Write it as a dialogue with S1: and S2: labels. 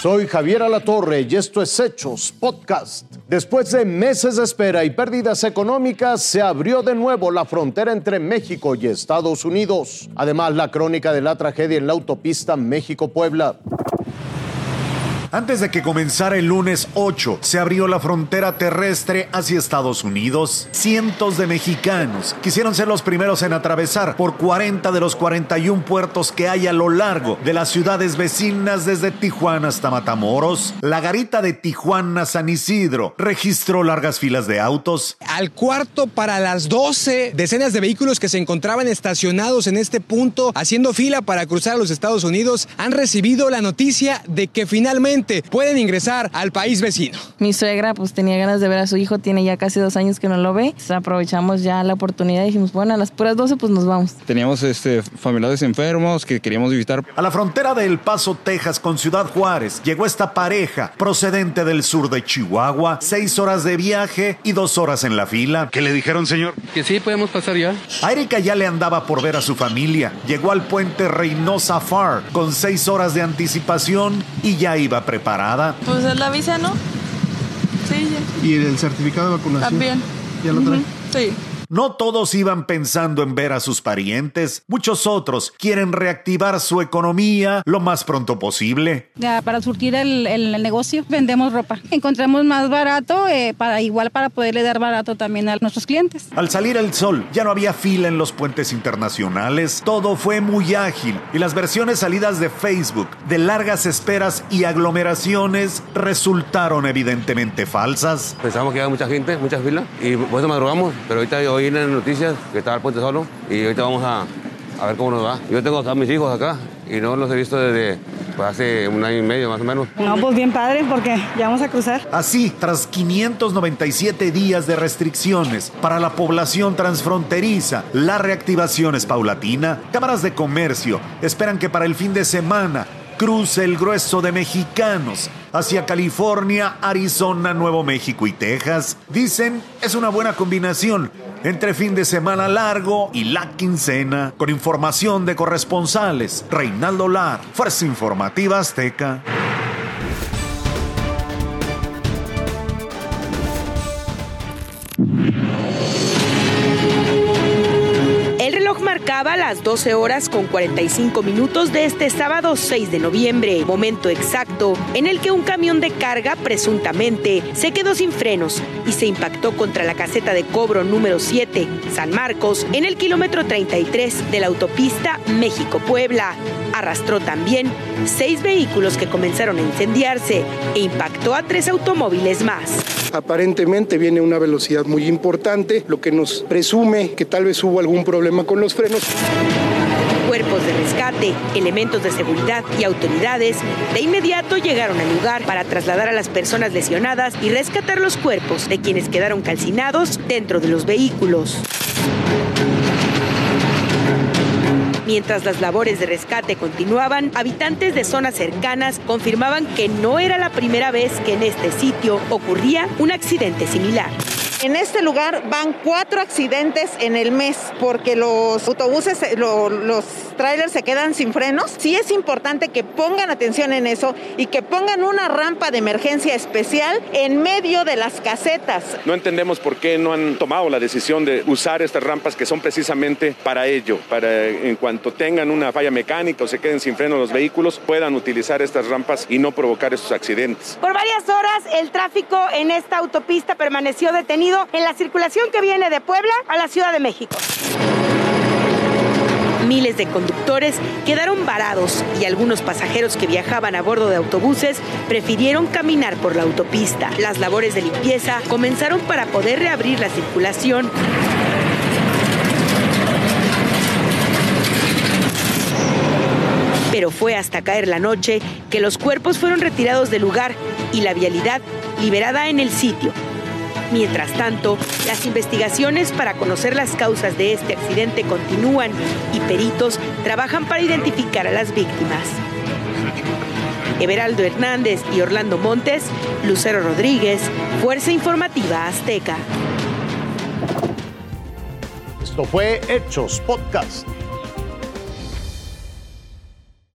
S1: Soy Javier Alatorre y esto es Hechos Podcast. Después de meses de espera y pérdidas económicas, se abrió de nuevo la frontera entre México y Estados Unidos. Además, la crónica de la tragedia en la autopista México-Puebla.
S2: Antes de que comenzara el lunes 8, se abrió la frontera terrestre hacia Estados Unidos. Cientos de mexicanos quisieron ser los primeros en atravesar por 40 de los 41 puertos que hay a lo largo de las ciudades vecinas desde Tijuana hasta Matamoros. La garita de Tijuana San Isidro registró largas filas de autos.
S3: Al cuarto para las 12, decenas de vehículos que se encontraban estacionados en este punto haciendo fila para cruzar a los Estados Unidos han recibido la noticia de que finalmente pueden ingresar al país vecino.
S4: Mi suegra pues tenía ganas de ver a su hijo, tiene ya casi dos años que no lo ve. Entonces, aprovechamos ya la oportunidad y dijimos, bueno, a las puras 12 pues nos vamos.
S5: Teníamos este, familiares enfermos que queríamos visitar.
S2: A la frontera de El Paso, Texas, con Ciudad Juárez, llegó esta pareja procedente del sur de Chihuahua, seis horas de viaje y dos horas en la fila. ¿Qué le dijeron, señor?
S5: Que sí, podemos pasar ya.
S2: A Erika ya le andaba por ver a su familia. Llegó al puente Reynosa Far con seis horas de anticipación y ya iba preparada.
S6: Pues es la visa, ¿no? Sí, ya.
S7: ¿Y el certificado de vacunación?
S6: También.
S7: ¿Ya lo trae?
S6: Ujú, Sí.
S2: No todos iban pensando en ver a sus parientes, muchos otros quieren reactivar su economía lo más pronto posible.
S8: Ya, para surtir el, el- el negocio vendemos ropa. Encontramos más barato, eh, para igual para poderle dar barato también a nuestros clientes.
S2: Al salir el sol, ya no había fila en los puentes internacionales, todo fue muy ágil y las versiones salidas de Facebook de largas esperas y aglomeraciones resultaron evidentemente falsas.
S9: Pensamos que había mucha gente, muchas filas, y por eso madrugamos, pero ahorita oí en las noticias que estaba el puente solo, y ahorita vamos a, a ver cómo nos va. Yo tengo a mis hijos acá, y no los he visto desde pues, hace un año y medio más o menos.
S8: No, pues bien padre porque ya vamos a cruzar.
S2: Así, tras 597 días de restricciones para la población transfronteriza, la reactivación es paulatina. Cámaras de comercio esperan que para el fin de semana cruce el grueso de mexicanos hacia California, Arizona, Nuevo México y Texas. Dicen es una buena combinación entre fin de semana largo y la quincena. Con información de corresponsales, Reinaldo Lar, Fuerza Informativa Azteca.
S10: Marcaba las 12 horas con 45 minutos de este sábado 6 de noviembre, momento exacto en el que un camión de carga presuntamente se quedó sin frenos y se impactó contra la caseta de cobro número 7, San Marcos, en el kilómetro 33 de la autopista México-Puebla. Arrastró también seis vehículos que comenzaron a incendiarse e impactó a tres automóviles más.
S7: Aparentemente viene a una velocidad muy importante, lo que nos presume que tal vez hubo algún problema con los frenos.
S10: Cuerpos de rescate, elementos de seguridad y autoridades de inmediato llegaron al lugar para trasladar a las personas lesionadas y rescatar los cuerpos de quienes quedaron calcinados dentro de los vehículos. Mientras las labores de rescate continuaban, habitantes de zonas cercanas confirmaban que no era la primera vez que en este sitio ocurría un accidente similar.
S11: En este lugar van cuatro accidentes en el mes porque los autobuses, eh, lo- los trailers se quedan sin frenos. Sí es importante que pongan atención en eso y que pongan una rampa de emergencia especial en medio de las casetas.
S12: No entendemos por qué no han tomado la decisión de usar estas rampas que son precisamente para ello, para en cuanto tengan una falla mecánica o se queden sin freno los vehículos, puedan utilizar estas rampas y no provocar estos accidentes.
S10: Por varias horas el tráfico en esta autopista permaneció en la circulación que viene de Puebla a la Ciudad de México. Miles de conductores quedaron varados y algunos pasajeros que viajaban a bordo de autobuses prefirieron caminar por la autopista. Las labores de limpieza comenzaron para poder reabrir la circulación. Pero fue hasta caer la noche que los cuerpos fueron retirados del lugar y la vialidad liberada en el sitio. Mientras tanto, las investigaciones para conocer las causas de este accidente continúan y peritos trabajan para identificar a las víctimas. Everaldo Hernández y Orlando Montes, Lucero Rodríguez, Fuerza Informativa Azteca.
S1: Esto fue Hechos Podcast.